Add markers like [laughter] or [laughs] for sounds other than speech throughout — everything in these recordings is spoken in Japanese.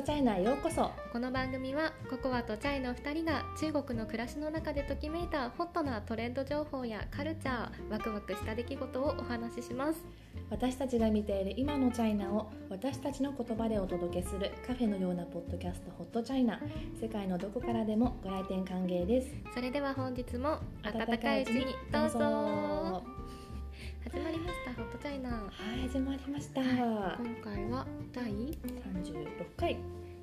トチャイナへようこそ。この番組はココアとチャイの2人が中国の暮らしの中でときめいたホットなトレンド情報やカルチャーワクワクした出来事をお話しします。私たちが見ている今のチャイナを私たちの言葉でお届けするカフェのようなポッドキャストホットチャイナ。世界のどこからでもご来店歓迎です。それでは本日も温かいうちにどうぞ始まりましたホットチャイナ。ははい始まりました、今回は第36回。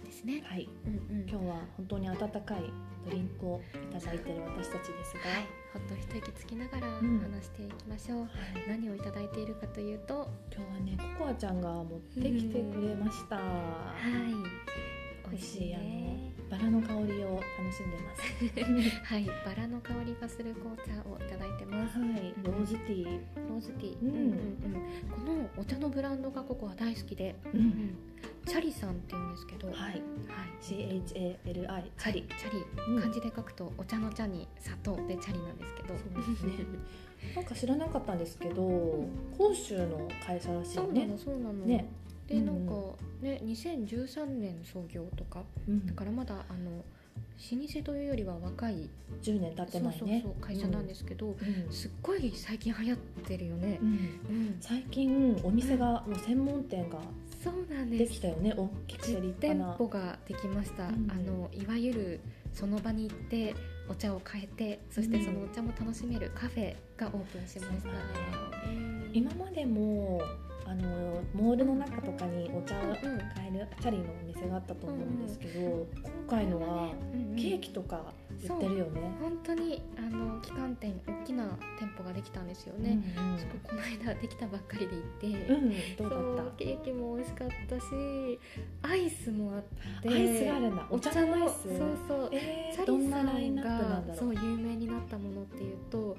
ですね。はい。うんうん。今日は本当に温かいドリンクをいただいている私たちですが、はい、ほっと一息つきながらん。話していきましょう、はい。何をいただいているかというと。今日はねココアちゃんが持ってきてくれました、はい美味しいあのねバラの香りを楽しんでます。[laughs] はい、バラの香りがする紅茶をいただいてます。はいローズティー。ローズティー。うん。うんうんうん。このお茶のブランドがここは大好きで、ううん。ん。チャリさんって言うんですけど、はい。はい。CHALI チャリチャリ、うん。漢字で書くとお茶の茶に砂糖でチャリなんですけど、そうですね。なんか知らなかったんですけど広州の会社らしいそうなねのそうなの。ねでなんかね、2013年創業とか。うん。だからまだあの老舗というよりは若い、10年経ってないね。そうそう会社なんですけど、うん。すっごい最近流行ってるよね。う。ん。うん、最近お店がもう専門店がそうなんです。できたよね。大きくて実立派店な舗ができました、うん。あのいわゆるその場に行ってお茶を変えてそしてそのお茶も楽しめるカフェがオープンしましたね、うん今までもあのモールの中とかにお茶をうんうん買えるチャリのお店があったと思うんですけど、今回のはうんうんケーキとか売ってるよね。本当にあの旗艦店大きな店舗ができたんですよね、うんすごいこの間できたばっかりで行って、うん、うん、どそうだっケーキも美味しかったしアイスもあってた？アイスがあるんだ。お茶のアイス？そうそうえー、チャリさ。んがそう有名になったものっていうと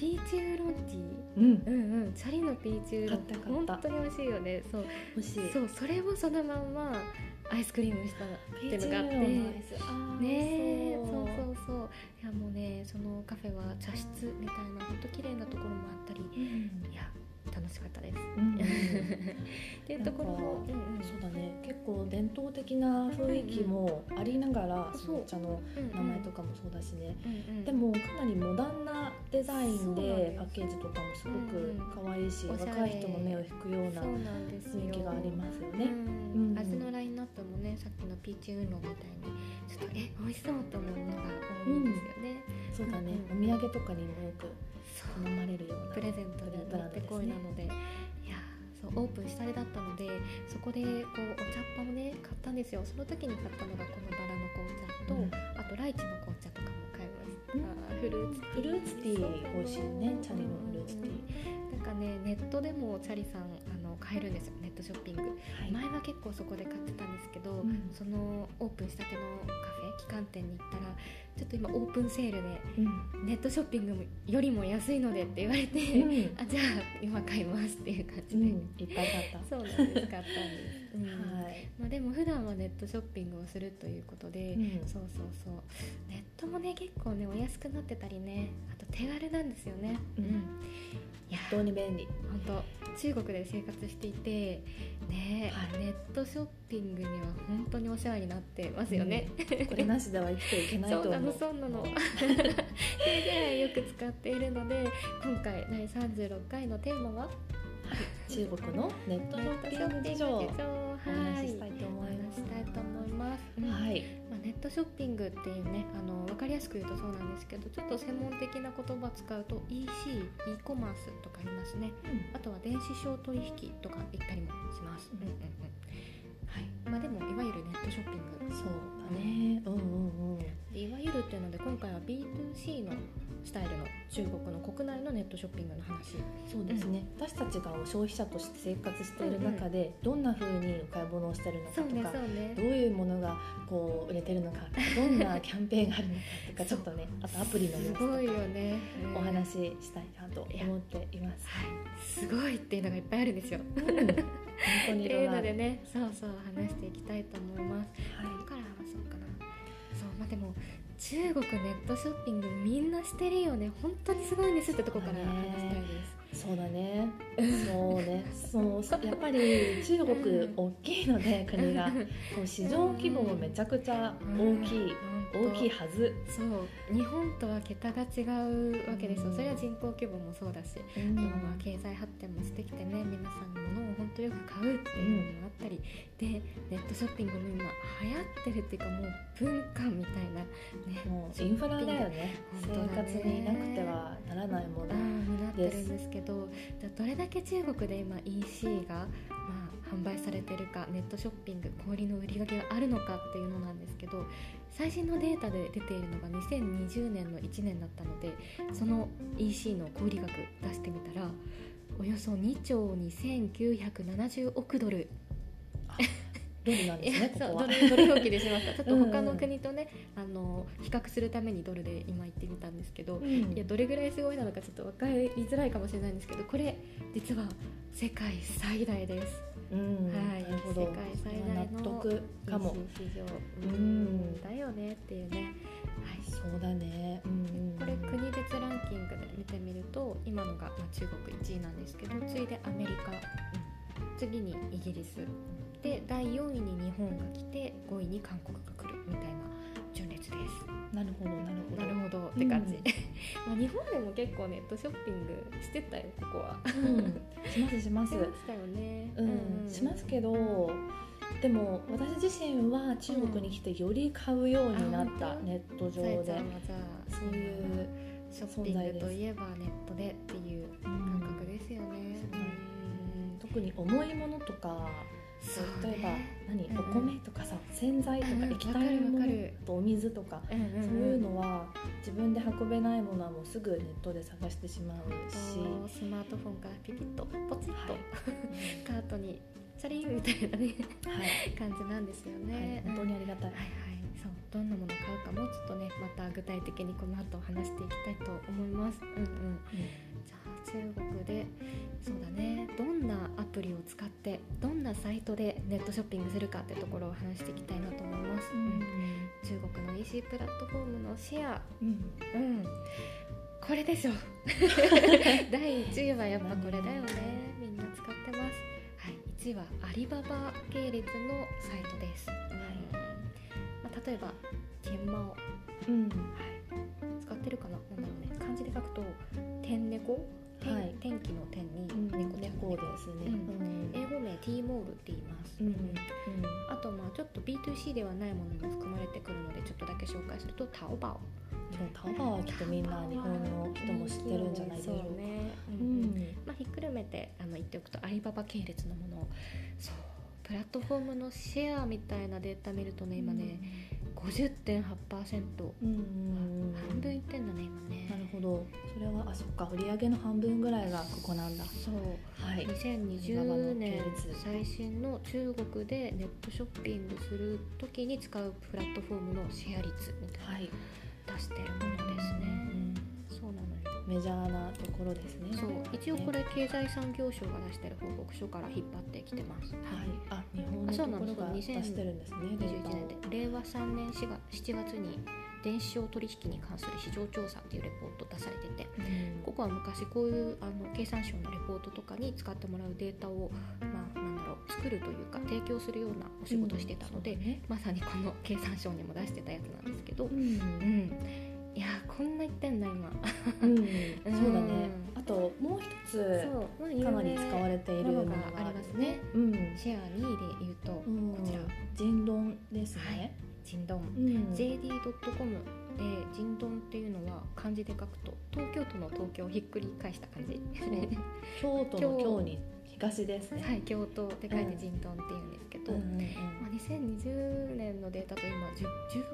ピーチウーロンティ。ーうん、うんうん。チャリのピーチウーロンティ。ー買った買った。本当に美味しいよね。そう。欲しい。そう。それをそのまんまアイスクリームにしたっていうのがあって。ねえ。そう。そうそういやもうねそのカフェは茶室みたいな本当綺麗なところもあったり。うん。いや楽しかったです。うん。[laughs] うんっていうところもうんうん。そ伝統的な雰囲気もありながら、そのお茶の名前とかもそうだしね、でもかなりモダンなデザインでパッケージとかもすごくうん可愛いし、若い人の目を引くような雰囲気がありますようね。味のラインナップもねさっきのピーチウーロンみたいにちょっとえ美味しそうと思うものが多いんですよね、そうだね、うんお土産とかにもよくそう。頼まれるようなプレゼントに持ってこいなのでオープンしたてだったのでそこでこうお茶っ葉をね買ったんですよ。その時に買ったのがこのバラの紅茶と、うん。あとライチの紅茶とかも買いました、フルーツフルーツティー美味しいよね。チャリのフルーツティー、なんかねネットでもチャリさん買えるんですよネットショッピング、はい。前は結構そこで買ってたんですけど、うん。そのオープンしたてのカフェ旗艦店に行ったらちょっと今オープンセールでうん。ネットショッピングよりも安いのでって言われて、うん。あじゃあ今買いますっていう感うじで、ん、いっぱい買っそうなんです買ったんです。はい。まあ、でも普段はネットショッピングをするということで、うん。そうそうそう。ネットもね結構ねお安くなってたりねあと手軽なんですよね。うん当に便利。本当中国で生活していてね、はい。ネットショッピングには本当にお世話になってますよね、これなしでは生きていけないとそうな思う。のそうなの。それぐらいよく使っているので今回第36回のテーマは？中国のネットショッピング事情。をお話ししたいと思います。お話ししたいと思います、うん。はい。まあ、ネットショッピングっていうねあの分かりやすく言うとそうなんですけどちょっと専門的な言葉を使うと EC、e コマースとかありますね。あとは電子商取引とか言ったりもします、うん。うんうんうん。はい。まあ、でもいわゆるネットショッピング。そう。だね。うんうんうん。でいわゆるっていうので今回は B2C のスタイルの中国の国内のネットショッピングの話そうですね。私たちが消費者として生活している中で、どんな風にお買い物をしてるのかとか。そうねどういうものがこう売れてるのかどんなキャンペーンがあるのかとかちょっとねあとアプリの様子とかすごいよね、うんお話ししたいなと思っています。はいすごいっていうのがいっぱいあるんですようん、本当にいういろいろあるのでねそうそう話していきたいと思いますはどこから話そうかな。そうまあでも中国ネットショッピングみんなしてるよね。本当にすごいんですってとこから話したいです。そうだね。そうね。そうやっぱり中国大きいので国が。そう市場規模もめちゃくちゃ大きい、大きいはず。そう。日本とは桁が違うわけですよ、それは人口規模もそうだし、うん、まあ経済発展もしてきてね皆さんに物を本当よく買うっていうのもあったり、でネットショッピングも今流行ってるっていうかもう文化みたいな、ね、もうインフラだよね。生活になくてはならないものになってるんですけどどれだけ中国で今 EC が、まあ、販売されてるかネットショッピング小売の売り上げがあるのかっていうのなんですけど最新のデータで出ているのが2020年の1年だったのでその EC の小売額出してみたらおよそ2兆2970億ドル。ドルなんですね。ここはドル表記でしました。ちょっと他の国とね、うん、あの比較するためにドルで今言ってみたんですけど、うん、いやどれぐらいすごいなのかちょっと分かりづらいかもしれないんですけど、これ実は世界最大です。うん、はい、世界最大のかも市場、うん、だよねっていうね。はい、そうだね。うん、これ国別ランキングで見てみると、今のがまあ中国1位なんですけど、次いでアメリカ、次にイギリス。で第4位に日本が来て5位に韓国が来るみたいな順列です。なるほどなるほど。なるほど。って感じ、うん、[laughs] まあ日本でも結構ネットショッピングしてたよここは、うん、しますします。しまよね、うん、うん、しますけどでも私自身は中国に来てより買うようになった、ネット上で。そういうショッピングといえばネットでっていう感覚ですよね、特に重いものとか例えば何、お米とかさ洗剤とか液体のものとお水とか、そういうのは自分で運べないものはもうすぐネットで探してしまうし。スマートフォンからピピッとポチッと、はい、[laughs] カートにチャリンみたいなね、はい、[laughs] 感じなんですよね、はい、本当にありがたい、はいはい。そうどんなもの買うかもうちょっとねまた具体的にこの後話していきたいと思います。うんうん、うん中国でそうだね。どんなアプリを使ってどんなサイトでネットショッピングするかってところを話していきたいなと思います、うん、中国の EC プラットフォームのシェア、うん、うん、これでしょ。[laughs] 第1位はやっぱこれだよね。みんな使ってます。はい。1位はアリババ系列のサイトです、はい。まあ、例えば天猫、うん。はい、使ってるかな？なんだろうね。漢字で書くと天猫？はい、天気の天に猫猫ですね、英語名 T モールって言います、あとまあちょっと B2C ではないものも含まれてくるのでちょっとだけ紹介するとタオバオ。タオバオはきっとみんな日本の人も知ってるんじゃないでしょうか。ね、まあ、ひっくるめてあの言っておくとアリババ系列のものそうプラットフォームのシェアみたいなデータ見るとね今ね、50.8%、うん、半分いってんだね今ね。なるほど。それはあそっか。売上の半分ぐらいがここなんだ。そう、はい、2020年最新の中国でネットショッピングする時に使うプラットフォームのシェア率みたいな、はい、出してるものですね、メジャーなところですね。そう一応これ経済産業省が出してる報告書から引っ張ってきてます。はい。あ日本のところが出してるんですね。21年で令和3年 4, 月7月に電子商取引に関する市場調査っていうレポート出されてて、うん、ここは昔こういうあの経産省のレポートとかに使ってもらうデータを、まあ、なんだろう作るというか提供するようなお仕事してたので、うんね、まさにこの経産省にも出してたやつなんですけど、うん、うんいやこんな言ってんだ今、うん、[laughs] そうだね。あともう一つかなり使われているものがありますね、うん、シェア2位で言うとこちら。ジンドンですね、はい。ジンドン、うん、jd.com でジンドンっていうのは漢字で書くと東京都の東京をひっくり返した感じ。京都の [laughs] 京。に東ですね。はい京都って書いてジンドンっていうんですけど、まあ、2020年のデータと今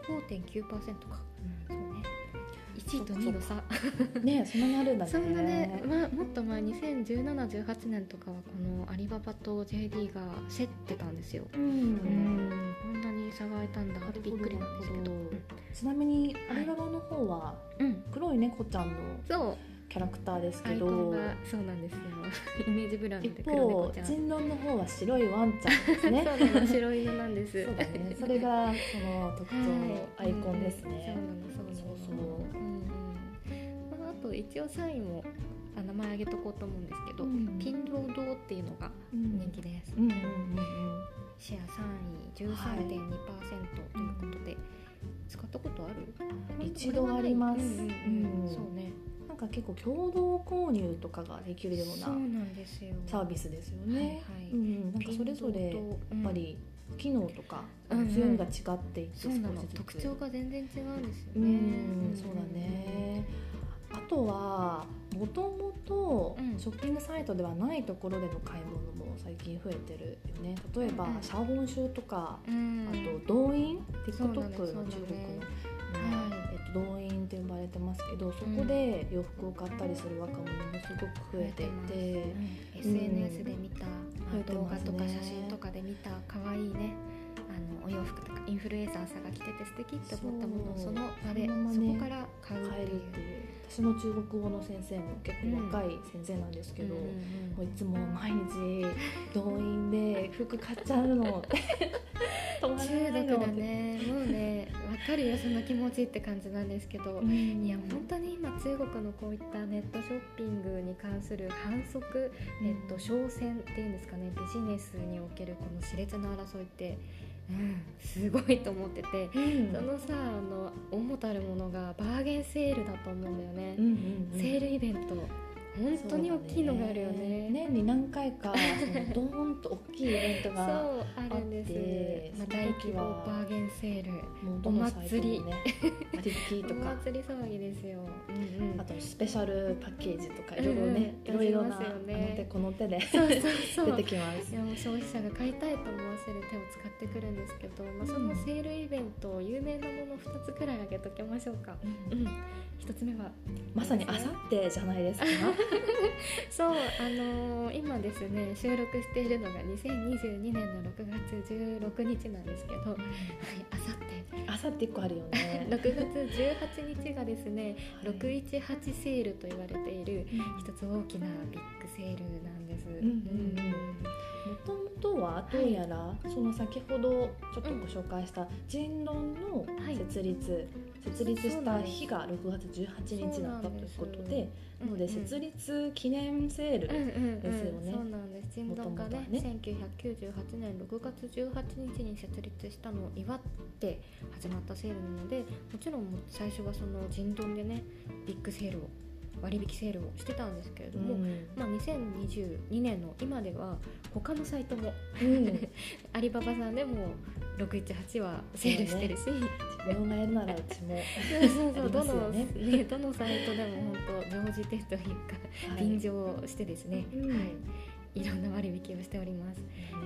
15.9%か、うん、1位と2位の差。ねそんなにあるんだね。そんなね、まあ、もっと前201718年とかはこのアリババと JD が競ってたんですよ、うん、うん、こんなに差が開いたんだってびっくりなんですけど。ちなみにアリババの方は、黒い猫ちゃんのそうキャラクターですけど。そうなんですよ。[laughs] イメージブランドで黒人狼の方は白いワンちゃん。ですねそうなの白犬なんです。そうだね。それがその特徴のアイコンですね、はい。うん、そうなのそうそうそう、うん。うんまあ、あと一応サインもあ名前挙げとこうと思うんですけど、うん、ピンロードっていうのが人気です、うんうんうんうん。シェア3位13.2%ということで、はい、使ったことある？一度あります、うんうんうん、そうねなんか結構共同購入とかができるようなサービスですよね。なんかそれぞれやっぱり機能とか強みが違っていて、そうなの。特徴が全然違うんですよね。うん、そうだね。あとはもともとショッピングサイトではないところでの買い物も最近増えてるよね。例えばシャボンシューとか、うん、あと動員 TikTok の中国の、えっと、動員って呼ばれてますけどそこで洋服を買ったりする若者もすごく増えていて、うん、SNS で見た、動画とか写真とかで見た可愛いねあのお洋服とかインフルエンサーさんが着てて素敵って思ったものをその場でそ,、こから買うっていう。私の中国語の先生も結構若い先生なんですけど、うん、もういつも毎日動員で服買っちゃうの。[laughs] 中毒だね。もうね分かるよその気持ちって感じなんですけど、うん、いや本当に今中国のこういったネットショッピングに関する反則、ネット商戦っていうんですかねビジネスにおけるこの熾烈な争いってうん、すごいと思ってて、うん、そのさあの主たるものがバーゲンセールだと思うんだよね、うんうんうん、セールイベント本当に大きいのがあるよね、ね、年に何回かその [laughs] ドーンと大きいイベントがそうあるんです。まあ、大規模バーゲンセールお祭り、ね、お祭り騒ぎですよ、うんうん、あとスペシャルパッケージとかいろいろね、いろいろな、ね、あの手この手でそうそうそう。[laughs] 出てきます。いやもう消費者が買いたいと思わせる手を使ってくるんですけど、まあ、そのセールイベント有名なもの2つくらい挙げときましょうか、うん、うん、1つ目はまさにあさってじゃないですか [laughs] そうあのー、今ですね収録しているのが2022年の6月16日なんですけど、はいあさって。あさって1個あるよね。[laughs] 6月18日がですね、はい、618セールと言われている一つ大きなビッグセールなんです。うんうんうん。もともとはどうやら、その先ほどちょっとご紹介した人論の設立、はい、設立した日が6月18日だったということでなので設立記念セールですよね。そうなんです。人論がねね。1998年6月18日に設立したのを祝って始まったセールなのでもちろん最初はその人論でねビッグセールを割引セールをしてたんですけれども、うん、まあ、2022年の今では他のサイトも、うん、[laughs] アリババさんでも618はセールしてるし、ね、自分がやるならうちも。そうそうそう、どのねどのサイトでも本当常時手というか、はい、便乗してですね、うん、はい。いろんな割引をしております。本当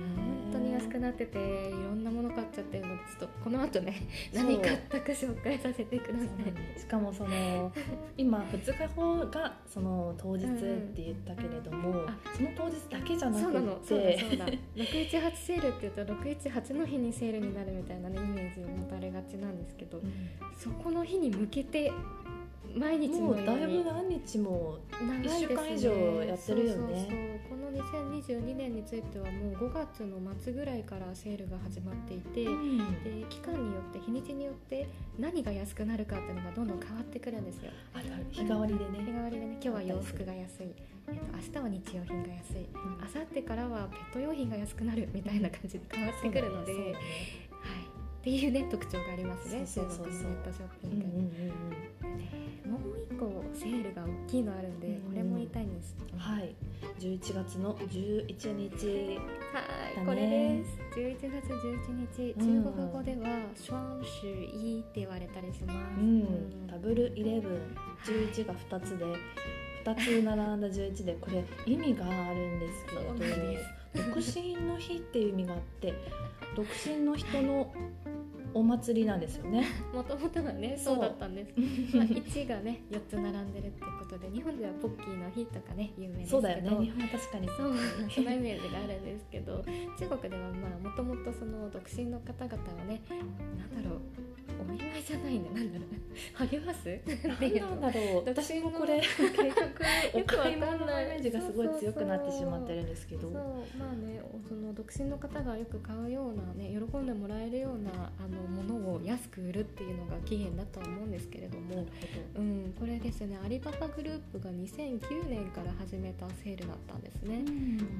に安くなってていろんなもの買っちゃってるのでちょっとこの後ね何買ったか紹介させてください。しかもその今2日後がその当日って言ったけれども、うん、その当日だけじゃなくて。そうなの。そうだそうだ。618セールって言うと618の日にセールになるみたいなねイメージを持たれがちなんですけど、うん、そこの日に向けて毎日もうだいぶ何日も1週間以上やってるよね2022年についてはもう5月の末ぐらいからセールが始まっていて、うん、で期間によって日にちによって何が安くなるかっていうのがどんどん変わってくるんですよ。あ日替わりでね。日替わりでね。今日は洋服が安い。えっと、明日は日用品が安い、あさってからはペット用品が安くなるみたいな感じで変わってくるので、っていうね特徴がありますね。そうそうそう。そうネットショッピング。うんもう一個セールが大きいのあるんで、うん、これも言いたいんです。はい。11月の11日。はい、これです。11月11日、中国語では「シュワンシュイ」って言われたりします、うん、ダブルイレブン。11が2つで、2つ並んだ11でこれ意味があるんですけど独身の日っていう意味があって独身の人のお祭りなんですよね。もともとはねそうだったんです。[laughs] まあ、1がね4つ並んでるってことで日本ではポッキーの日とかね有名ですけど。そうだよね。日本は確かに。そう [laughs] そのイメージがあるんですけど中国ではまあもともとその独身の方々はねなんだろうお見舞いじゃないねなんだろう。励ます？なんだろう。私もこれ結局お買い物のイメージがすごい強くなってしまってるんですけど。そうまあねその独身の方がよく買うようなね喜んでもらえるようなあのものを安く売るっていうのが起源だとは思うんですけれども。うん、これですねアリババグループが2009年から始めたセールだったんですね、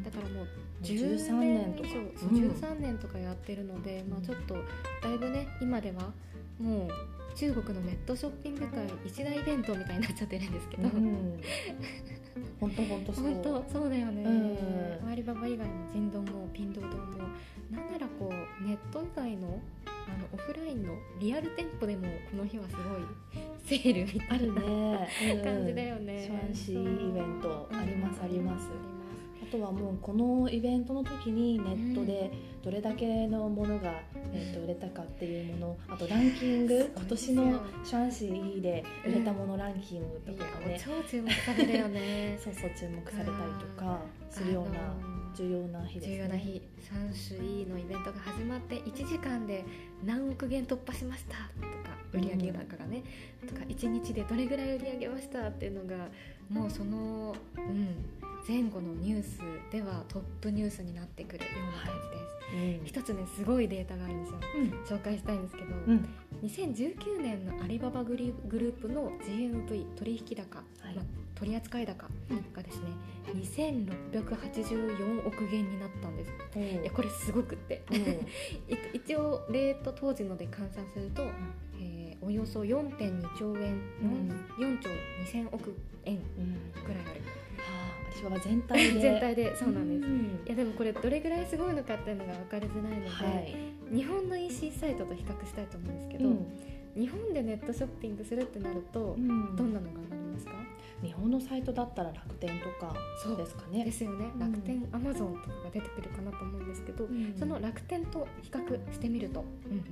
だからもう13年以上、うん、13年とかやってるので、まあ、ちょっとだいぶね今ではもう中国のネットショッピング界一大イベントみたいになっちゃってるんですけど、[laughs] 本当本当そう。本当そうだよね、うん、アリババ以外も人道もピンドードも。なんならこうネット以外のあのオフラインのリアル店舗でもこの日はすごいセールみたいな、ね、感じだよね。シャンシーイベントあります、あります。あとはもうこのイベントの時にネットでどれだけのものが、えー、と売れたかっていうものあとランキング今年のシャンシーで売れたものランキングとかね、超注目されるよね。[laughs] そうそう注目されたりとかするような。重要な日です、ね、重要な日3種 E のイベントが始まって1時間で何億元突破しましたとか売上高がね、うん、とか1日でどれぐらい売り上げましたっていうのがもうその、うん、前後のニュースではトップニュースになってくるような感じです。はい、うん、一つねすごいデータがあるんですよ、うん、紹介したいんですけど、うん、2019年のアリババグループの GMV 取引高、はい。ま取扱高がですね、2684億元になったんです、いやこれすごくって。[laughs] 一応レート当時ので換算すると、えー、およそ4.2兆円、うん、4, 4兆2000億円ぐらいある。はあ、全体で。[laughs] 全体でそうなんです、うん、いやでもこれどれぐらいすごいのかっていうのが分かりづらいので、はい、日本の EC サイトと比較したいと思うんですけど、うん、日本でネットショッピングするってなると、どんなのがありますか？日本のサイトだったら楽天とかそう。ですかね。ですよね、楽天アマゾンとかが出てくるかなと思うんですけど、うん、その楽天と比較してみると、うんうん、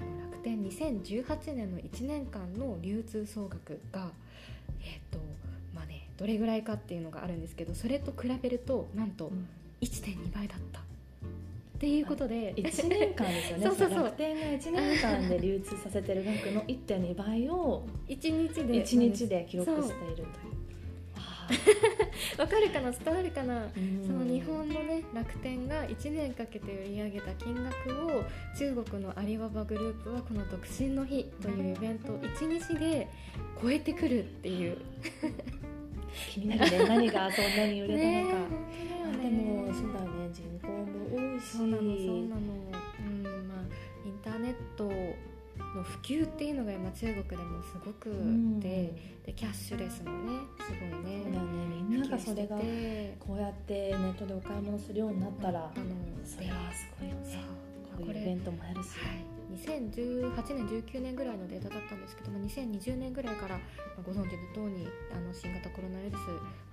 あの楽天2018年の1年間の流通総額がえっ、ー、とどれぐらいかっていうのがあるんですけどそれと比べるとなんと1.2倍だった。っていうことで1年間ですよね。[laughs] そうそうそう。楽天が1年間で流通させてる額の1.2倍を1日で1日で記録しているという。[laughs] わかるかな伝わるかな、その日本のね楽天が1年かけて売り上げた金額を中国のアリババグループはこの独身の日というイベントを1日で超えてくるっていう気になるね。[laughs] 何がそんなに売れたのか、ね、でもそうだよね。人口も多いし。そうなのそうなの、うんまあ、インターネットの普及っていうのが今中国でもすごくでうん、でキャッシュレスもねすごいね。だね。みんながそれがこうやってネットでお買い物するようになったら、あの。それはすごいよね。こういうイベントもやるし、はい2018年19年ぐらいのデータだったんですけども2020年ぐらいからご存知の通りあの新型コロナウイルス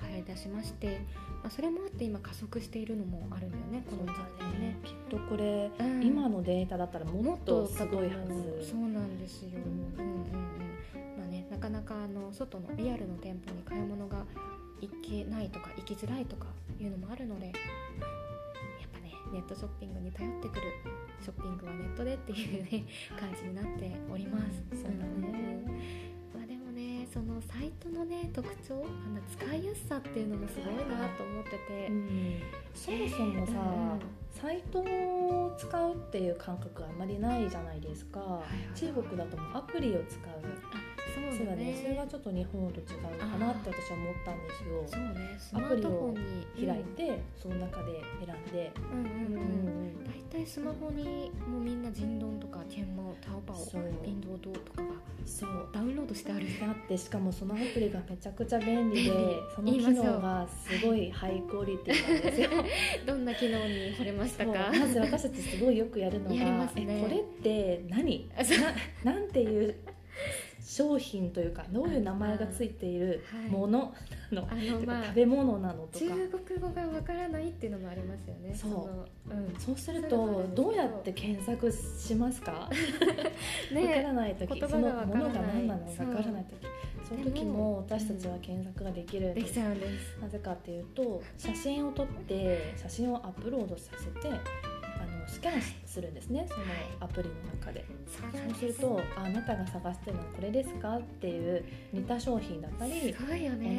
流行りだしまして、まあ、それもあって今加速しているのもあるんだよねこの時代ね。きっとこれ、うん、今のデータだったらもっとすごいはず。そうなんですよ、うん、うんうん。まあねなかなかあの外のリアルの店舗に買い物が行けないとか行きづらいとかいうのもあるのでネットショッピングに頼ってくるショッピングはネットでっていうね [laughs] 感じになっております。そうだね、まあ、でもねそのサイトのね特徴あの使いやすさっていうのもすごいなと思ってて、うん、そもそもさ、うん。サイトを使うっていう感覚あんまりないじゃないですか、はいはいはい、中国だともアプリを使うそうだね。それがちょっと日本と違うかなって私は思ったんですよ。そうねアプリを開いて、うん、その中で選んで。うんうんスマホにもうみんな人丼とか天猫タオパオピンドードとかがそう。ダウンロードしてある。あってしかもそのアプリがめちゃくちゃ便利で [laughs] その機能がすごいハイクオリティなんですよ。[laughs] どんな機能にされましたか？まず私たちすごいよくやるのが、ね、えこれって何？ななんていう商品というかどういう名前がついているものなの、まあ、食べ物なのとか。中国語がわからないっていうのもありますよね。そう、うん、そうするとど。うやって検索しますか？[laughs] ね、わからない時そのものが何なのかわからない時。その時も私たちは検索ができるんです、うん、です。なぜかっていうと写真を撮って写真をアップロードさせてスキャンするんですねそのアプリの中で、そうす。るとあなたが探してるのはこれですかっていう似た商品だったり、ね、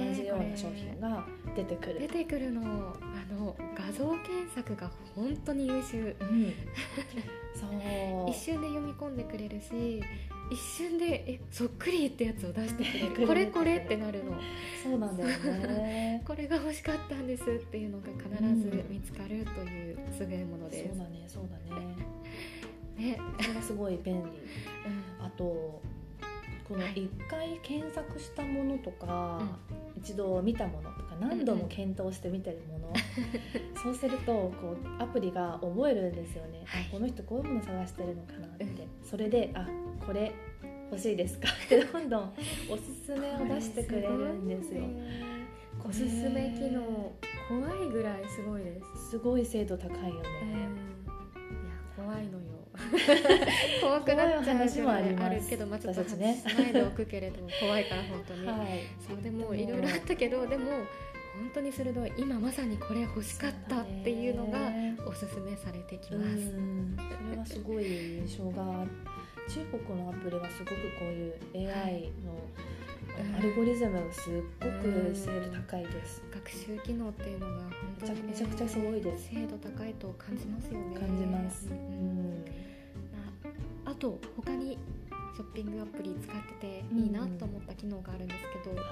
同じような商品が出てくる。出てくるのあの画像検索が本当に優秀、うん、そう。[laughs] 一瞬で読み込んでくれるし一瞬でえそっくりってやつを出してくれる。[laughs] これこれってなるの。そうなんだよね。[laughs] これが欲しかったんですっていうのが必ず見つかるという優れものです、そうだねそうだね。[laughs] ね。それがすごい便利、うん、あとこの一回検索したものとか、一度見たものとか何度も検討して見てるもの、[laughs] そうするとこうアプリが覚えるんですよね、はい、この人こういうもの探してるのかなって、それであこれ欲しいですか？ってどんどんおすすめを出してくれるんですよ。おすすめ機能怖いぐらいすごいです。すごい精度高いよね。いや怖いのよ。[laughs] 怖くなっちゃう話もありあるけど、まあ、ちょっと外しないでおくけれども怖いから本当に、はい、そうでもいろいろあったけどでも本当に鋭い今まさにこれ欲しかったっていうのがおすすめされてきます。それはすごい印象が中国のアプリはすごくこういう AI の、アルゴリズムがすっごく精度高いです、学習機能っていうのが本当に、ね、めちゃくちゃすごいです。精度高いと感じますよね。感じます、うん。あと他にショッピングアプリ使ってていいなと思った機能があるんですけど、はい、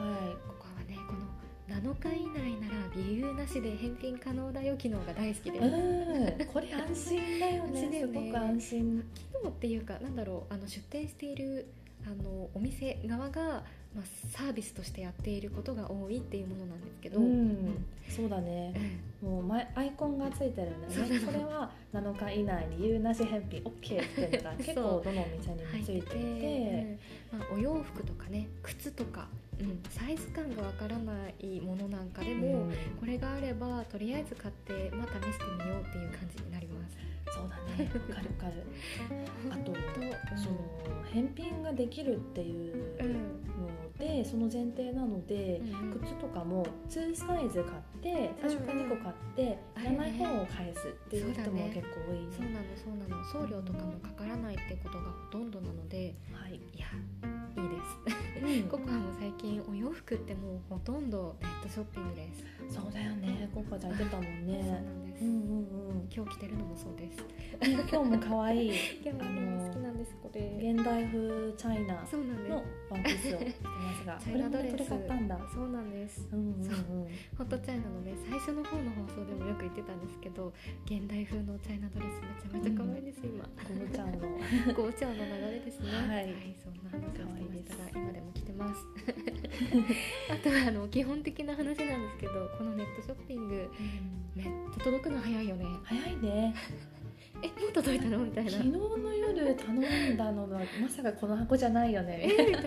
ここはねこの7日以内なら理由なしで返品可能だよ機能が大好きで。す。これ安心だよね。[laughs] ね。すごく安心。機能っていうかなんだろうあの出店しているあのお店側がまあ、サービスとしてやっていることが多いっていうものなんですけど、うん、そうだね、うん、もう前アイコンがついてるんだよね。これは7日以内に言うなし返品。OK ってい [laughs] うのが結構どのお店にもついていて。まあ、お洋服とかね靴とか、うん、サイズ感がわからないものなんかでも、これがあればとりあえず買ってまあ試してみようっていう感じになります。そうだね。わかるわかる。[laughs] あと、その返品ができるっていうので、その前提なので、靴とかも2サイズ買って最初から2個買って、いらない方を返すっていう人も結構多い、そうなのそうなの。送料とかもかからないってことがほとんどなので、はい、いやいいです、[laughs] ココアも最近お洋服ってもうほとんどネットショッピングです。そうだよね。ココアちゃん言ってたもんね。[laughs] そうなんです、うんうんうん、今日着てるのもそうです。今日も可愛い。[laughs] 今日も好きなんですこれ。現代風チャイナのワンピースを着てますが。チャイナドレス。買ったんだそうなんです、うんうんうん、ホットチャイナのね最初の方の放送でもよく言ってたんですけど現代風のチャイナドレスめちゃめちゃ可愛いです、うん、今。ゴーちゃんの。ゴーちゃんの流れですね。[laughs] はい、はい、そんな話をしてましたが今でも着てます。[laughs] あとはあの基本的な話なんですけどこのネットショッピング、うん、めっちゃ届くの早いよね。早いねえもう届いたの？みたいな。昨日の夜頼んだのがまさかこの箱じゃないよね。えみたいな。ま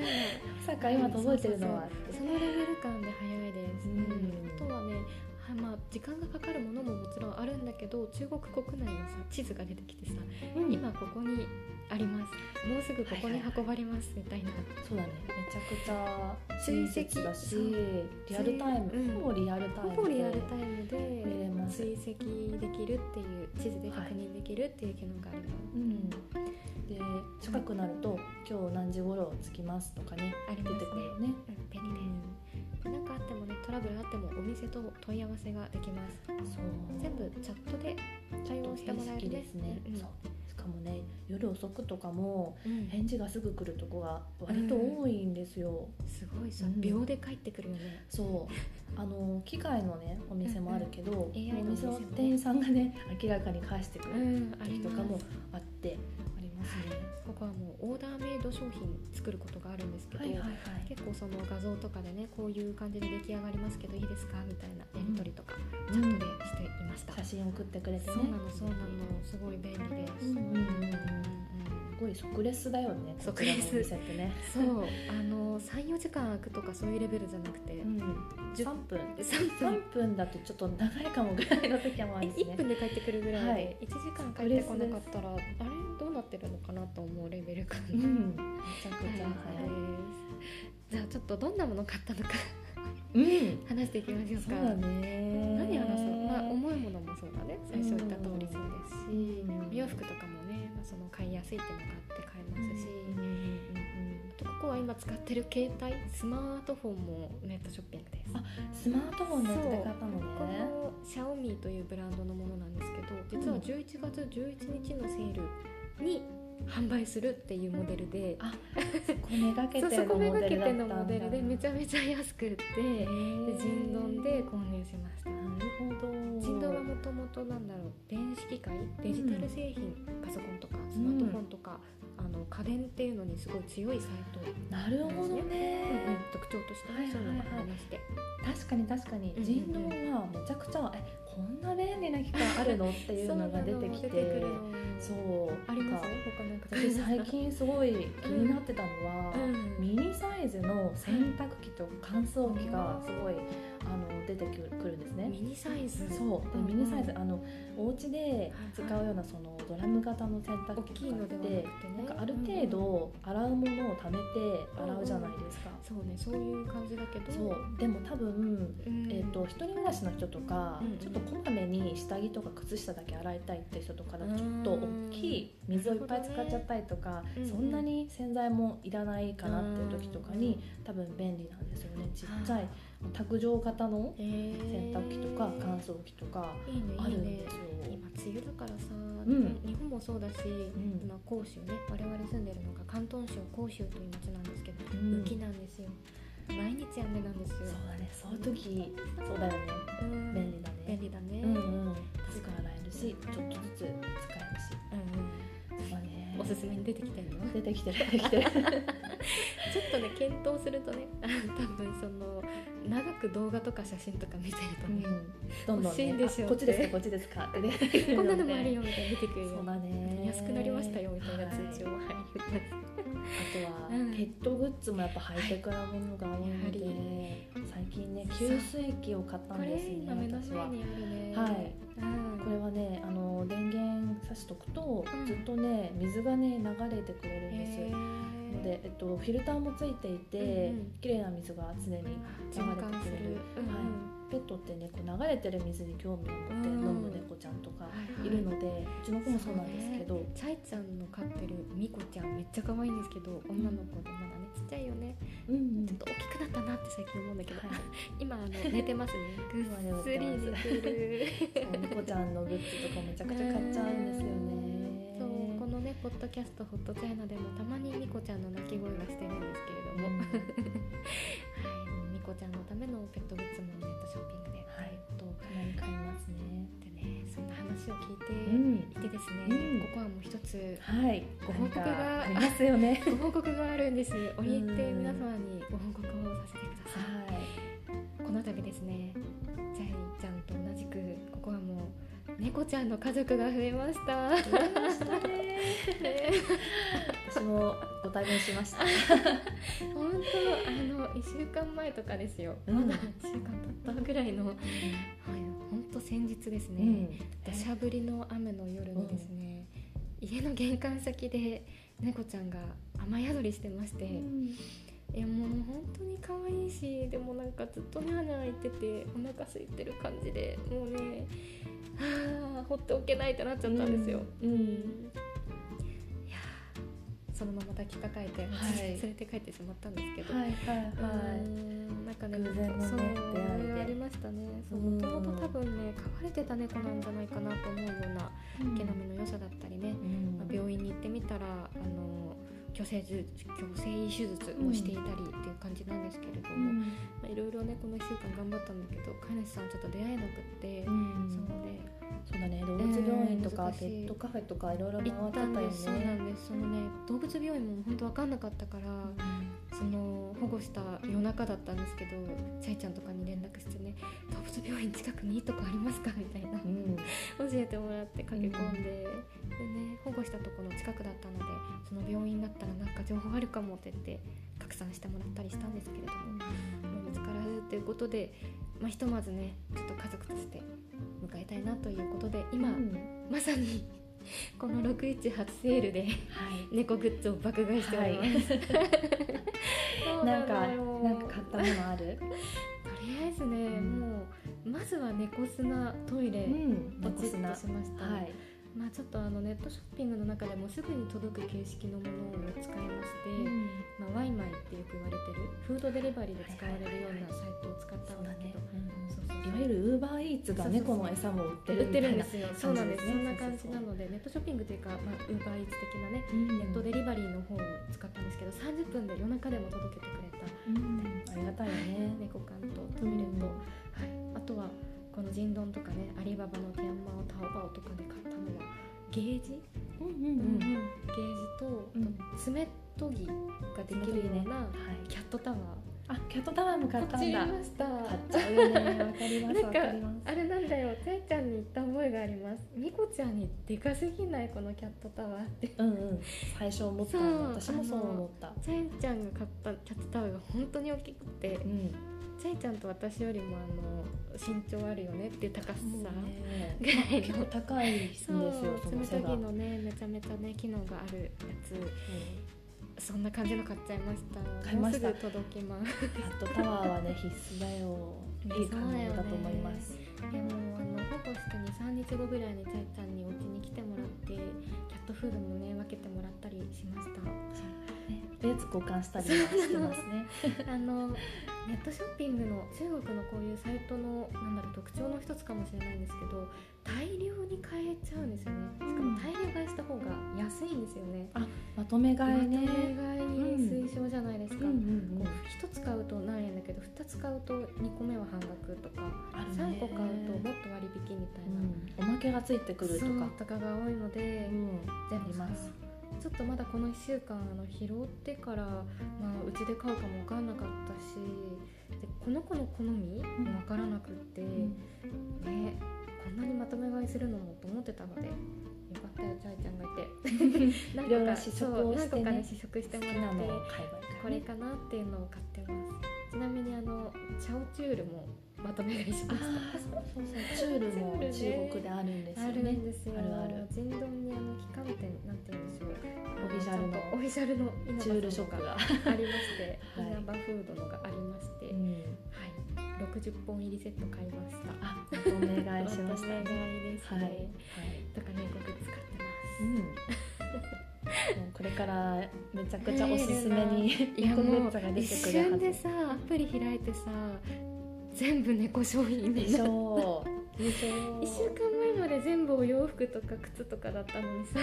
さか今届いてるのは。そのレベル感で早いです、うん、まあ、時間がかかるものももちろんあるんだけど中国国内のさ地図が出てきてさ、うん、今ここにあります。もうすぐここに運ばれますみたいな、はいはい、そうだね。めちゃくちゃ追跡だしリアルタイム、うん、ほぼリアルタイムほぼリアルタイムで追跡できるっていう地図で確認できるっていう機能があるの、はい、うん、で近くなると、今日何時頃着きますとかねありますね。ね、うん、便利で。す何、かあってもねトラブルあってもお店と問い合わせができます。そう。全部チャットで対応してもらえるですね、うん、そう。かもね夜遅くとかも返事がすぐ来るとこが割と多いんですよ、うん、すごいさ、うん、秒で帰ってくるよね。そう。あの機械のねお店もあるけど、うん。うん、お店の店員さんがね明らかに返してくる時とかもあってますね、ここはもうオーダーメイド商品作ることがあるんですけど、はいはいはい、結構その画像とかでねこういう感じで出来上がりますけどいいですかみたいなやり取りとか、チャットでしていました、写真送ってくれてね。そうなのそうなの。すごい便利で。す、うんうんうん。ごい即レスだよね即レスってね。そうあの34時間空くとかそういうレベルじゃなくて、うん、3分 3, 分3分だとちょっと長いかもぐらいの時もあるんですね1分で帰ってくるぐらいで、はい、1時間帰ってこなかったらあれ？どうなってるのかなと思うレベル感、うん、めちゃくちゃ。早い。ですじゃあちょっとどんなもの買ったのか。うん、話していきましょうか。そうだね。何話そう。まあ、重いものもそうだね。最初言った通りそうですし、お洋服とかもね、まあ、その買いやすいっていうのがあって買えますし、あとここは今使ってる携帯。スマートフォンもネットショッピングです。あスマートフォンネットで買ったのね。このシャオミというブランドのものなんですけど実は11月11日のセールに販売するっていうモデルで、あそこめがけてのモデルだったんだ。モデルでめちゃめちゃ安くってで人丼で購入しました。なるほど。人丼はもともとなんだろう電子機械デジタル製品、うん、パソコンとかスマートフォンとか、うん、あの家電っていうのにすごい強いサイト、ね、なるほどね、うんうん、特徴としてね、そういうのがありまして、確かに確かに。人丼はめちゃくちゃえこんな便利な機械あるの？っていうのが出てきて。そうあります私最近すごい気になってたのは、うん、ミニサイズの洗濯機と乾燥機がすごいあの出てくるんですね。ミニサイズ？そう。でミニサイズ。あのお家で使うようなそのドラム型の洗濯機とかってなんかある程度洗うものを貯めて洗うじゃないですか。そうねそういう感じだけど。そう。でも多分、えーと、一人暮らしの人とか、ちょっとこまめに下着とか靴下だけ洗いたいって人とかだとちょっと大きい水をいっぱい使っちゃったりとか、そんなに洗剤もいらないかなっていう時とかに多分便利なんですよねちっちゃい。卓上型の洗濯機とか乾燥機とかあるんですよ。いいね、今梅雨だからさ、うん、日本もそうだし、うん、今広州ね我々住んでるのが広東省広州という町なんですけど、うん、雨季なんですよ。毎日雨なんですよ。そうだね。そういう時、そうだよね。便利だね。便利だね。うんうん。すぐ洗えるし、ちょっとずつ使えるし。うんうん。おすすめに出てきてるの？出てきてる出てきてる [laughs] ちょっとね検討するとね [laughs] 多分その長く動画とか写真とか見てるとね、うん、どんどん、ね、でしょこっちですか？こっちですか？っ [laughs] てね。こんなのもあるよみたいな出てくるよ。ね。安くなりましたよみたいな通知を入りますあとは、うん、ペットグッズもやっぱハイテクなものが多いので、はい、最近ね給水器を買ったんですね私は、ね、はい、うん、これはねあの電源さしとくと、ずっとね水がね流れてくれるんです。ので、えっと、フィルターもついていて、うんうん、綺麗な水が常に流れてくれる、はいペットってねこう流れてる水に興味を持って飲む猫ちゃんとかいるので、うちの子もそうなんですけど、チャイちゃんの飼ってるミコちゃんめっちゃ可愛いんですけど女の子でまだねちっちゃいよね、うん、ちょっと大きくなったなって最近思うんだけど、はい、今あの寝てますね。[laughs] ぐっすり寝てる。猫ちゃんのグッズとかめちゃくちゃ買っちゃうんですよね、そうこのねポッドキャストホットチャイナでもたまにミコちゃんの鳴き声がしてるんですけれども、うん、は [laughs] いミコちゃんのためのペットグッズもネットショッピングで、はい、とかなり買いますね。でね、そんな話を聞いていてですね、うん、ここはもう一つ、はい、ご報告がありますよね。[laughs] ご報告があるんです。折り入って皆様にご報告をさせてください。はい、この度ですね、ジャイちゃんと同じくここはもう猫ちゃんの家族が増えました。[laughs] もご対面しました。[laughs] 本当あの一週間前とかですよ。まだ一週間経ったぐらいの、はい、本当先日ですね。土砂降りの雨の夜にですね、家の玄関先で猫ちゃんが雨宿りしてまして。いやもう本当に可愛いしでもなんかずっとね穴開いててお腹空いてる感じでもうねはあ放っておけないってなっちゃったんですよ。うん、うんそのまま抱きかかえて、はい、連れて帰ってしまったんですけど、はいはいはい、なんかね偶然のね出会いありましたね。もともと多分ね飼われてた猫なんじゃないかなと思うような毛並みの良さだったりね、まあ、病院に行ってみたらあの虚勢手術をしていたりっていう感じなんですけれども、まあ、いろいろねこの1週間頑張ったんだけど飼い主さんちょっと出会えなくって、うん、そうか、ペットカフェとかいろいろ回ってたよね。そうなんです。そのね動物病院も本当分かんなかったから、うん、その保護した夜中だったんですけどチャイちゃんとかに連絡してね「動物病院近くにいいとこありますか?」みたいな、うん、教えてもらって駆け込んで、でね保護したところ近くだったのでその病院だったらなんか情報あるかもって言って拡散してもらったりしたんですけれども、もということで、まあ、ひとまずねちょっと家族として迎えたいなということで今、うん、まさにこの618セールで、はい、猫グッズを爆買いしております、はい、なんかなんか買ったものある？とりあえずね、うん、もうままずは猫砂トイレ、うん、ポチッとしました、はいまあ、ちょっとあのネットショッピングの中でもすぐに届く形式のものを使いまして、うん。まあ、ワイマイってよく言われてるフードデリバリーで使われるようなサイトを使ったんだけど、いわゆるウーバーイーツが猫の餌も売ってる売ってるんですよそうなんです。そんな感じなのでネットショッピングというか、まあ、ウーバーイーツ的なねうん。ネットデリバリーの方を使ったんですけど30分で夜中でも届けてくれた。うん。ありがたいよね。猫缶とトイレと、はい、あとはこのジンドンとかねアリババのティアンマオタオバオとかで買ったのはゲージ、うんうんうんゲージと、うん爪研ぎができるようなはい。キャットタワー。あキャットタワーも買ったんだ。買っちゃうよね。わかりますかかります。あれなんだよ。ちゃいちゃんに言った覚えがあります。みこちゃんにでかすぎないこのキャットタワーって。うんうん。最初思った私もそう思った。ちゃいちゃんが買ったキャットタワーが本当に大きくて。うんちゃいちゃんと私よりもあの身長あるよねっていう高さ、ぐらいの結構高いんですよその背がのねめちゃめちゃね機能があるやつそんな感じの買っちゃいました買いましたもうすぐ届きますキャットタワーはね必須だよいい買い物だと思いますでもあの保護して23日後ぐらいにちゃいちゃんにお家に来てもらってキャットフードもね分けてもらったりしましたねおやつ交換したりはしてますねあのネットショッピングの中国のこういうサイトのなんだろう特徴の一つかもしれないんですけど大量に買えちゃうんですよね。しかも大量買いした方が安いんですよね、まとめ買いね。まとめ買い推奨じゃないですか、うん。うんうん。こう1つ買うと何円だけど2つ買うと2個目は半額とかあるね。3個買うともっと割引みたいな、うん。おまけがついてくるとか。とかが多いので、うん。でもさありますちょっとまだこの1週間あの拾ってから、まあ、うちで買うかも分かんなかったしでこの子の好みも分からなくって、ん。ねこんなにまとめ買いするの？もと思ってたのでよかったよちゃいちゃんがいて。何いろいろ試食をしてね。何個かね試食してもらってこれかなっていうのを買ってます。ちなみにあのチャオチュールもまとめ買いしました。そうそうチュールも中国であるんですよあるねんですよ。あるある。人道にあの旗艦店なんて言うんでしょう。オフィシャルの。オフィシャルの。チュールショップががありまして、はい。稲葉フードのがありまして、はい、うん六十本入りセット買いました。あまとめ買いしましたまとめ買いです。ね。[laughs] はいはいとかね、ごく使ってます。うんこれからめちゃくちゃおすすめにいや猫グもう一てくるはず。瞬でさアプリ開いてさ全部猫商品でしょうでしょう。1週間前まで全部お洋服とか靴とかだったのにさ。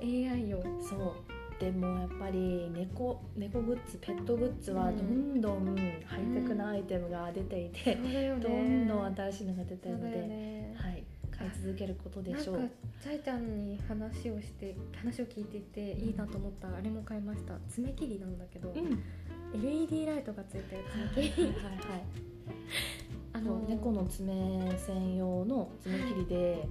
AI よそう。でもやっぱり猫猫グッズペットグッズはどんどんハイテクなアイテムが出ていて、そうだよね。どんどん新しいのが出てるので、ね。はい、買い続けることでしょう。なんかちゃいちゃんに話をして話を聞いていていいなと思った。あれも買いました。爪切りなんだけど、うん LED ライトがついてるはい爪切りはいはい。[laughs] あそう猫の爪専用の爪切りで、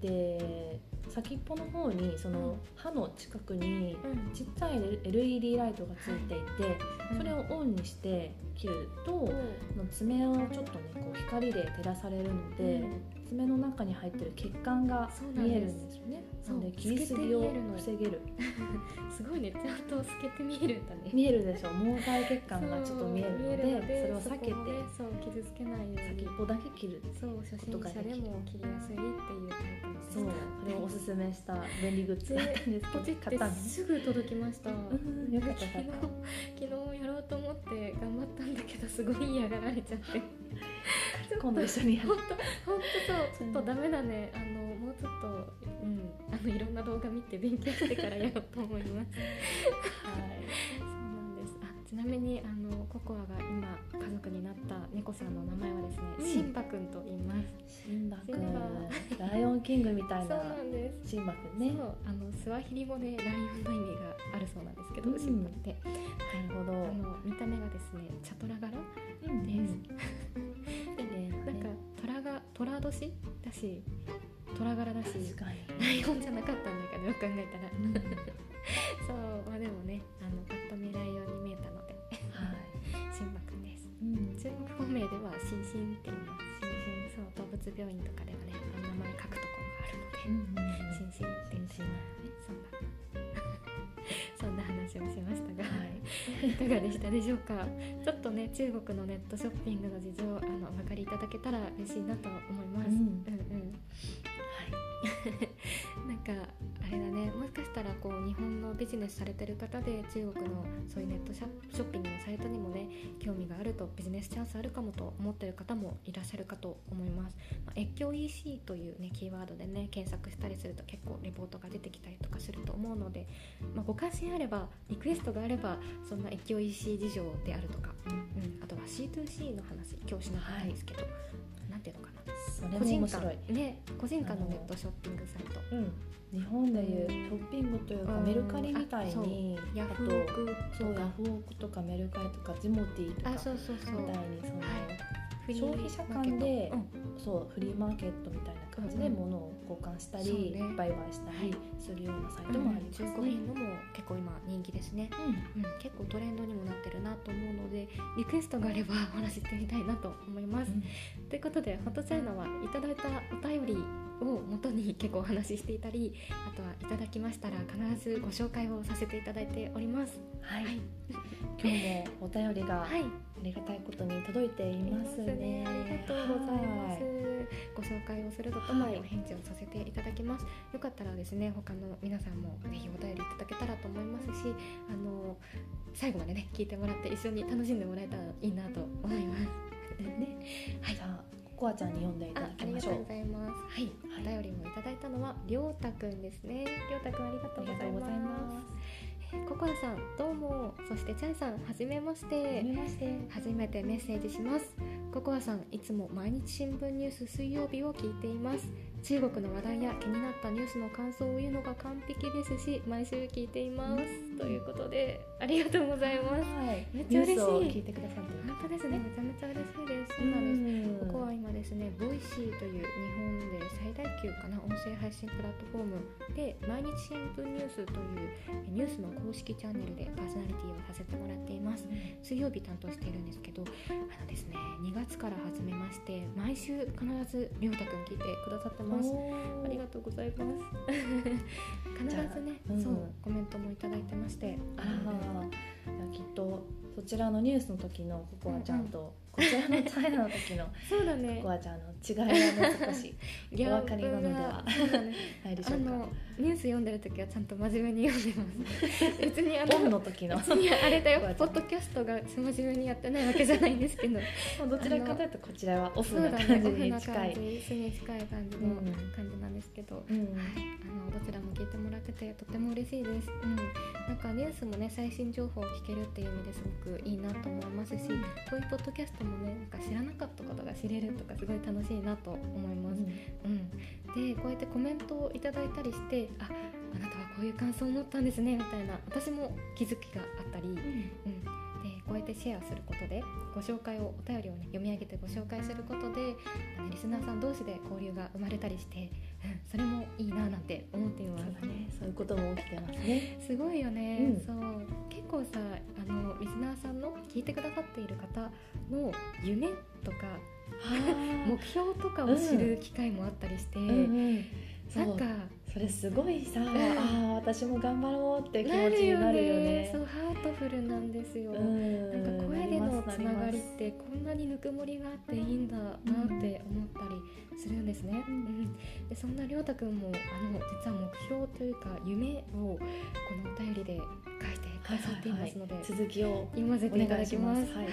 で先っぽの方にその歯の近くにうん。ちっちゃい LED ライトがついていて、それををオンにして切ると、爪をちょっとねこう光で照らされるので、爪の中に入ってる血管が見えるん。ですよね。なので切りすぎを防げる。[laughs] すごいねちゃんと透けて見えるんだね。見えるでしょ。毛細血管がちょっと見えるので、それを避けてそう傷つけないように。先っぽだけ切る。そう初心者でも切りやすいっていうタイプのそう、これをおすすめした便利グッズだったんですけど、買ったんです。すぐ届きました、うんよかった昨日昨日やろうと思って頑張ったんだけどすごい嫌がられちゃって。今度一緒にやる。本当本当そうちょっとダメだね。あのもうちょっとうんあのいろんな動画見て勉強してからやろうと思います。はい。そうなんです。あちなみにあのココアが今家族になった猫さんの名前はですね、うん。シンバくんと言います。シンバくんバ、ライオンキングみたいなそうなんです。シンバくんね。そうあのスワヒリ語でライオンの意味があるそうなんですけど、うん。シンバって。なるほど。あの見た目がですねチャトラ柄うんです。綺麗ななんかね。虎が虎年だし虎柄だし。ライオンじゃなかったんだけどよく考えたら [laughs] そうまあでもねあのパッと見ライオンに見えたのではい。シンバくんですうん。中国語名ではシンシンって言いますそう動物病院とかではねあの名前書くところがあるので、シンシンってシンシンそんなそんな話をしましたが、はい。いかがでしたでしょうか？ちょっとね中国のネットショッピングの事情あのお分かりいただけたら嬉しいなと思います。うん、うん、うん [laughs] なんかあれだね。もしかしたらこう日本のビジネスされてる方で中国のそういうネットショッピングのサイトにもね興味があるとビジネスチャンスあるかもと思ってる方もいらっしゃるかと思います、まあ、越境 EC というねキーワードでね検索したりすると結構レポートが出てきたりとかすると思うので、まあ、ご関心あればリクエストがあればそんな越境 EC 事情であるとか、うん、あとは C2C の話今日しなかったんですけど、はい、なんていうのかな個人間ね個人間のネットショッピングサイト、うん、日本でいうショッピングというかメルカリみたいにヤフオクそうヤフオクとかメルカリとかジモティとか。みたいにその、消費者間で、そうフリーマーケットみたいな感じで物を交換したり、うんね、売買したりするようなサイトもありますね、中古品のも結構今人気ですね、うん、うん、結構トレンドにもなってるなと思うのでリクエストがあればお話ししてみたいなと思います、うん、ということでフォトチャイナはいただいたお便りを元に結構お話ししていたりあとはいただきましたら必ずご紹介をさせていただいております。はい、はい、今日もお便りがありがたいことに届いていますね、ね、ありがとうございます、ご紹介をするとお返事をさせていただきます、はい、よかったらですね他の皆さんもぜひお便りいただけたらと思いますしあの最後までね聞いてもらって一緒に楽しんでもらえたらいいなと思います [laughs] ね、はい、じゃあココアちゃんに読んでいただきましょう。ありがとうございます。はい、お便りもいただいたのはりょうたくんですね。りょうたくんありがとうございます。ココアさんどうも。そしてチャイさんはじめまして。初めてメッセージします。ココアさんいつも毎日新聞ニュース水曜日を聞いています。中国の話題や気になったニュースの感想を言うのが完璧ですし毎週聞いていますということでありがとうございます、はい、めっちゃ嬉しい。聞いてくださって。本当ですね。めちゃめちゃ嬉しいです。そうなんです。ココアは今ですねボイシーという日本で最大級かな音声配信プラットフォームで毎日新聞ニュースというニュースの公式チャンネルでパーソナリティをさせてもらっています。水曜日担当しているんですけどあのですね2月から始めまして毎週必ずりょうたくん聞いてくださってます。ありがとうございます。[laughs] 必ずね、うん、そうコメントもいただいてましてあらきっとそちらのニュースの時のココアちゃんと、こちらのチャイナの時の [laughs] そうだね。ココアちゃんの違いが少しお分かりなのではないでしょうか。ニュース読んでる時はちゃんと真面目に読んでます。[laughs] 別にあのオンの時のあれだよ。ポッドキャストが真面目にやってないわけじゃないんですけど。[laughs] どちらかというとこちらはオフな感じに近い、ね、オに近い感じの感じなんですけど、うん、はい、あのどちらも聞いてもらっててとても嬉しいです、うん、なんかニュースもね最新情報を聞けるっていう意味ですごくいいなと思いますしこういうポッドキャストもねなんか知らなかったことが知れるとかすごい楽しいなと思います、うん、うん、でこうやってコメントをいただいたりしてああなたはこういう感想を持ったんですねみたいな私も気づきがあったり、うん、うん。こうやってシェアすることでご紹介をお便りをね読み上げてご紹介することでリスナーさん同士で交流が生まれたりして、うん、それもいいななんて思っていますね。そういうことも起きてますね。すごいよね、うん、そう。結構さあのリスナーさんの聞いてくださっている方の夢とか目標とかを知る機会もあったりして、うんうんうんなんかそれすごいさ、うん、ああ私も頑張ろうって気持ちになるよね、ね、そうハートフルなんですよ、うん、なんか声でのつながりってこんなにぬくもりがあっていいんだなって思ったりするんですね、うん、でそんなりょうたくんもあの実は目標というか夢をこのお便りで書いてくださっていますので、はいはいはい、続きを読ませていただきます。はい、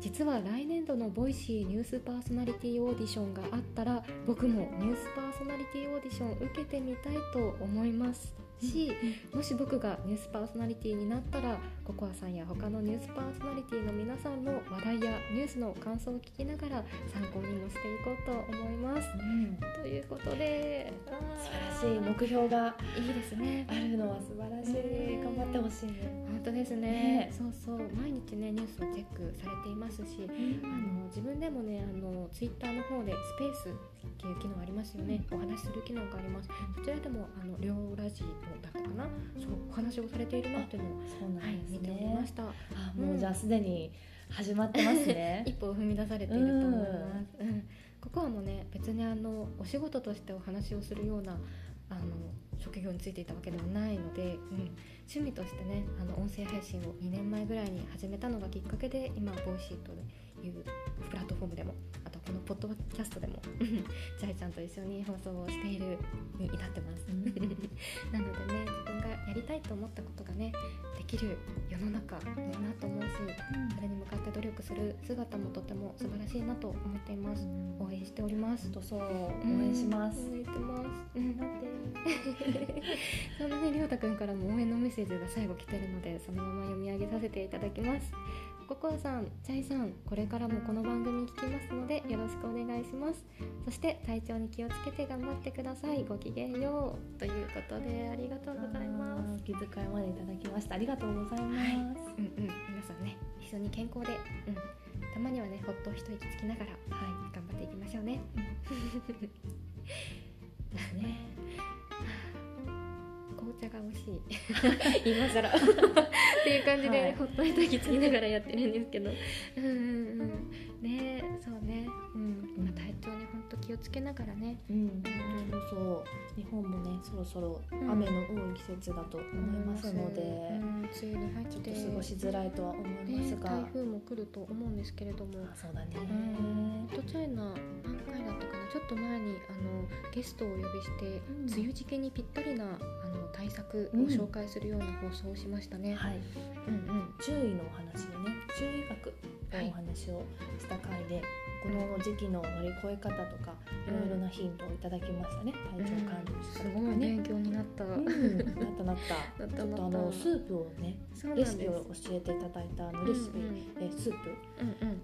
実は来年度のボイシーニュースパーソナリティオーディションがあったら僕もニュースパーソナリティオーディション受けてみたいと思いますし、もし僕がニュースパーソナリティになったらココアさんや他のニュースパーソナリティの皆さんの話題やニュースの感想を聞きながら参考にもしていこうと思います。うん、ということで素晴らしい。目標がいいですねあるのは素晴らしい、頑張ってほしいね。本当ですね、ね、そうそう。毎日ねニュースをチェックされていますし、うん、あの自分でもねあのツイッターの方でスペースっていう機能ありますよね、お話しする機能があります。そちらでもあのりょうラジオだったかな。そうお話をされているなっていうのを。そうなんです、ね、はい、見ておりました。あもうじゃあすでに始まってますね。[laughs] 一歩を踏み出されていると思います、うん、ココアはもうね別にあのお仕事としてお話をするようなあの職業についていたわけではないので、うん、趣味としてねあの音声配信を2年前ぐらいに始めたのがきっかけで今ボイシーというプラットフォームでもこのポッドキャストでも [laughs] ジャイちゃんと一緒に放送をしているに至ってます。[laughs] なのでね自分がやりたいと思ったことがねできる世の中いいなと思うし、それに向かって努力する姿もとても素晴らしいなと思っています、応援しております。とそう応援します、応援してます。うんだってそんなねりょうたくんからも応援のメッセージが最後来てるのでそのまま読み上げさせていただきますココアさん、チャイさん、これからもこの番組聞きますのでよろしくお願いします。そして体調に気をつけて頑張ってください。ごきげんようということでありがとうございます。気遣いまでいただきましたありがとうございます。はい、うんうん、皆さんね、一緒に健康で、うん、たまにはねほっと一息つきながら、はい、頑張っていきましょうね。[laughs] ですね。[laughs] 紅茶が美味しい。[laughs] 今更。[laughs] っていう感じで、はい、ほっと一息つきながらやってるんですけど。うんうんうんねそうね。うん、まあ、体調に本当気をつけながらね。うん、うん、そうそう。日本もねそろそろ雨の多い季節だと思いますので、うん、梅雨に入ってちょっと過ごしづらいとは思いますが、ね、台風も来ると思うんですけれども。そうだね。とチャイナ何回だったかな。ちょっと前にあのゲストをお呼びして、梅雨時期にぴったりなあの対策を紹介するような放送をしましたね。はい、うんうん、注意のお話でね。注意学。のお話をした回で、はい、この時期の乗り越え方とかいろいろなヒントをいただきましたね、体調管理し方とかね、うん、勉強になった、うん、なったなった。[laughs] ちょっとあのスープをねレシピを教えていただいたあのレシピ、えスー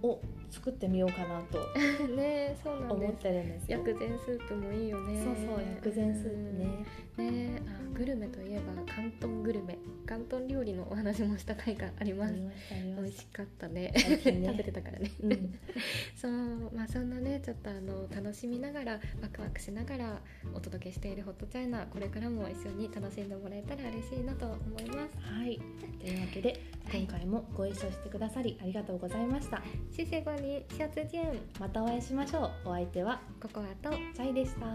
プ？を作ってみようかなと。[laughs] ねそうなん思ってるんです薬膳スープもいいよね。そうそう薬膳スープね、ねあグルメといえば広東グルメ。広東料理のお話もした回があります。美味しかったね、ね、[laughs] 食べてたからね、うん、そうまあそんなねちょっとあの楽しみながらワクワクしながらお届けしているホットチャイナこれからも一緒に楽しんでもらえたら嬉しいなと思います。はい。というわけで今回もご一緒してくださりありがとうございました。シセゴにシャツジェン。またお会いしましょう。お相手はココアとチャイでした